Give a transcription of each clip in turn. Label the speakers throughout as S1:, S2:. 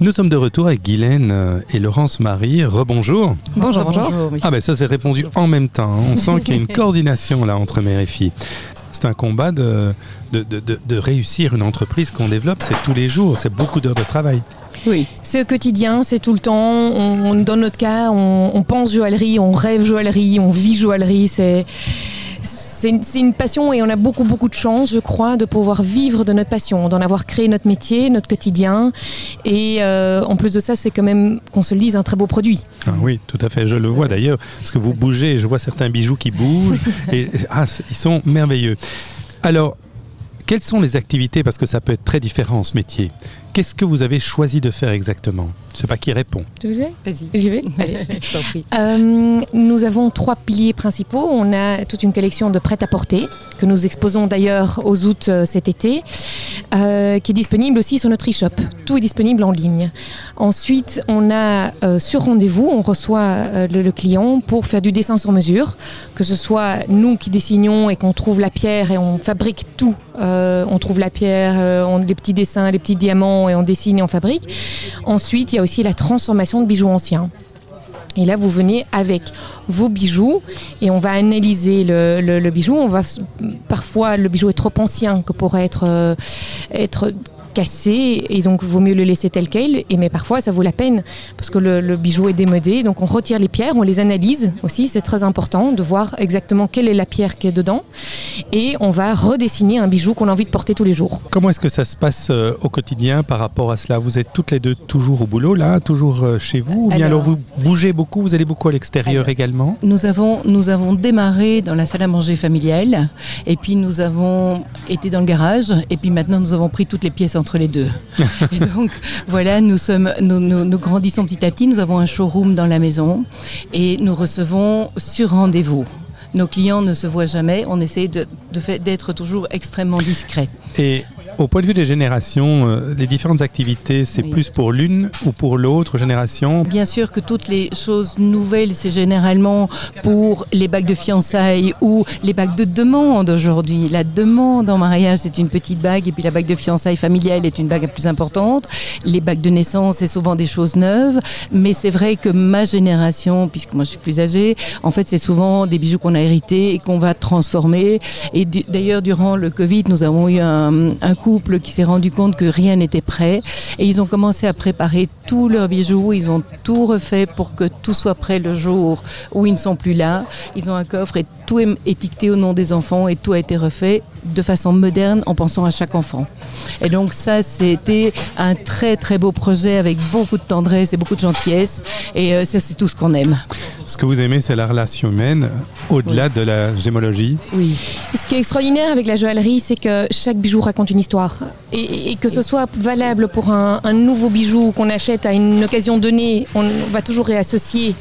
S1: Nous sommes de retour avec Guylaine euh, et Laurence Marie. Rebonjour.
S2: Bonjour, bonjour.
S1: Ah ben ça c'est répondu en même temps. On sent qu'il y a une coordination là entre mère et fille. C'est un combat de, de, de- de- de réussir une entreprise qu'on développe, c'est tous les jours, c'est beaucoup d'heures de travail.
S2: Oui.
S3: C'est au quotidien, c'est tout le temps. On, on- dans notre cas, on, on pense joaillerie, on rêve joaillerie, on vit joaillerie. C'est c'est une, c'est une passion et on a beaucoup beaucoup de chance, je crois, de pouvoir vivre de notre passion, d'en avoir créé notre métier, notre quotidien. Et euh, en plus de ça, c'est quand même qu'on se le dise un très beau produit.
S1: Ah oui, tout à fait. Je le vois d'ailleurs, parce que vous bougez, je vois certains bijoux qui bougent, et ah, ils sont merveilleux. Alors, quelles sont les activités, parce que ça peut être très différent ce métier? Qu'est-ce que vous avez choisi de faire exactement? Je ne sais pas qui répond.
S3: Tu veux
S2: Vas-y.
S3: J'y vais? Allez.
S2: Je t'en prie.
S3: Euh, nous avons trois piliers principaux. On a toute une collection de prêt-à-porter que nous exposons d'ailleurs aux août euh, cet été, euh, qui est disponible aussi sur notre e-shop. Tout est disponible en ligne. Ensuite, on a euh, sur rendez-vous, on reçoit euh, le, client pour faire du dessin sur mesure, que ce soit nous qui dessinions et qu'on trouve la pierre et on fabrique tout. Euh, on trouve la pierre, euh, on, les petits dessins, les petits diamants et on dessine et on fabrique. Ensuite, il y a aussi la transformation de bijoux anciens. Et là, vous venez avec vos bijoux et on va analyser le, bijou. On va parfois le bijou est trop ancien que pour être euh, être cassé et donc vaut mieux le laisser tel quel. Et mais parfois ça vaut la peine parce que le, le bijou est démodé. Donc on retire les pierres, on les analyse aussi. C'est très important de voir exactement quelle est la pierre qui est dedans et on va redessiner un bijou qu'on a envie de porter tous les jours.
S1: Comment est-ce que ça se passe euh, au quotidien par rapport à cela? Vous êtes toutes les deux toujours au boulot, là, toujours euh, chez vous Ou bien alors,
S2: Alors-
S1: vous bougez beaucoup, vous allez beaucoup à l'extérieur également?
S2: Nous avons, nous avons démarré dans la salle à manger familiale, et puis nous avons été dans le garage, et puis maintenant nous avons pris toutes les pièces les deux. et donc voilà, nous, sommes, nous, grandissons petit à petit, nous avons un showroom dans la maison, et nous recevons sur rendez-vous. Nos clients ne se voient jamais, on essaie de, de d'être toujours extrêmement discret.
S1: Et au point de vue des générations, euh, les différentes activités, c'est
S2: Oui.
S1: plus pour l'une ou pour l'autre génération?
S2: Bien sûr que toutes les choses nouvelles, c'est généralement pour les bagues de fiançailles ou les bagues de demande aujourd'hui. La demande en mariage, c'est une petite bague et puis la bague de fiançailles familiale est une bague plus importante. Les bagues de naissance, c'est souvent des choses neuves. Mais c'est vrai que ma génération, puisque moi je suis plus âgée, en fait, c'est souvent des bijoux qu'on a hérités et qu'on va transformer. Et d'ailleurs, durant le Covid, nous avons eu un, un couple qui s'est rendu compte que rien n'était prêt et ils ont commencé à préparer tous leurs bijoux. Ils ont tout refait pour que tout soit prêt le jour où ils ne sont plus là. Ils ont un coffre et tout est étiqueté au nom des enfants et tout a été refait de façon moderne en pensant à chaque enfant. Et donc ça, c'était un très très beau projet avec beaucoup de tendresse et beaucoup de gentillesse. Et euh, ça, c'est tout ce qu'on aime.
S1: Ce que vous aimez, c'est la relation humaine, au-delà de la gémologie.
S2: Oui.
S3: Ce qui est extraordinaire avec la joaillerie, c'est que chaque bijou raconte une histoire. Et, et que ce soit valable pour un, un nouveau bijou qu'on achète à une occasion donnée, on va toujours réassocier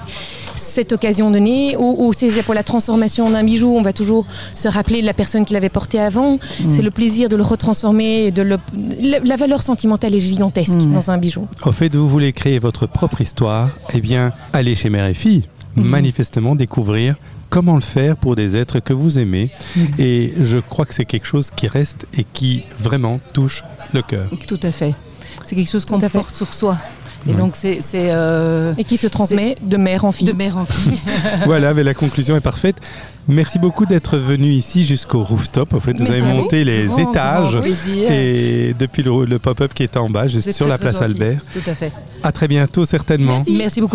S3: cette occasion donnée, ou, ou c'est pour la transformation d'un bijou, on va toujours se rappeler de la personne qui l'avait porté avant. C'est le plaisir de le retransformer, et de le... la, la valeur sentimentale est gigantesque
S2: Mm.
S3: dans un bijou.
S1: Au fait, vous voulez créer votre propre histoire, eh bien, allez chez Mère et Fille, manifestement découvrir comment le faire pour des êtres que vous aimez. Et je crois que c'est quelque chose qui reste et qui vraiment touche le cœur.
S2: Tout à fait. C'est quelque chose qu'on porte sur soi. Et
S1: Ouais.
S2: donc c'est euh,
S3: Et qui se transmet de mère en fille.
S2: de mère en fille.
S1: voilà, mais la conclusion est parfaite. Merci beaucoup d'être venu ici jusqu'au rooftop. En fait, vous avez monté les
S2: Grand,
S1: étages.
S2: grand.
S1: Et depuis le, le pop-up qui est en bas, juste sur la place
S2: gentil.
S1: Albert.
S2: Tout à fait.
S1: À très bientôt, certainement.
S3: Merci.
S2: Merci beaucoup.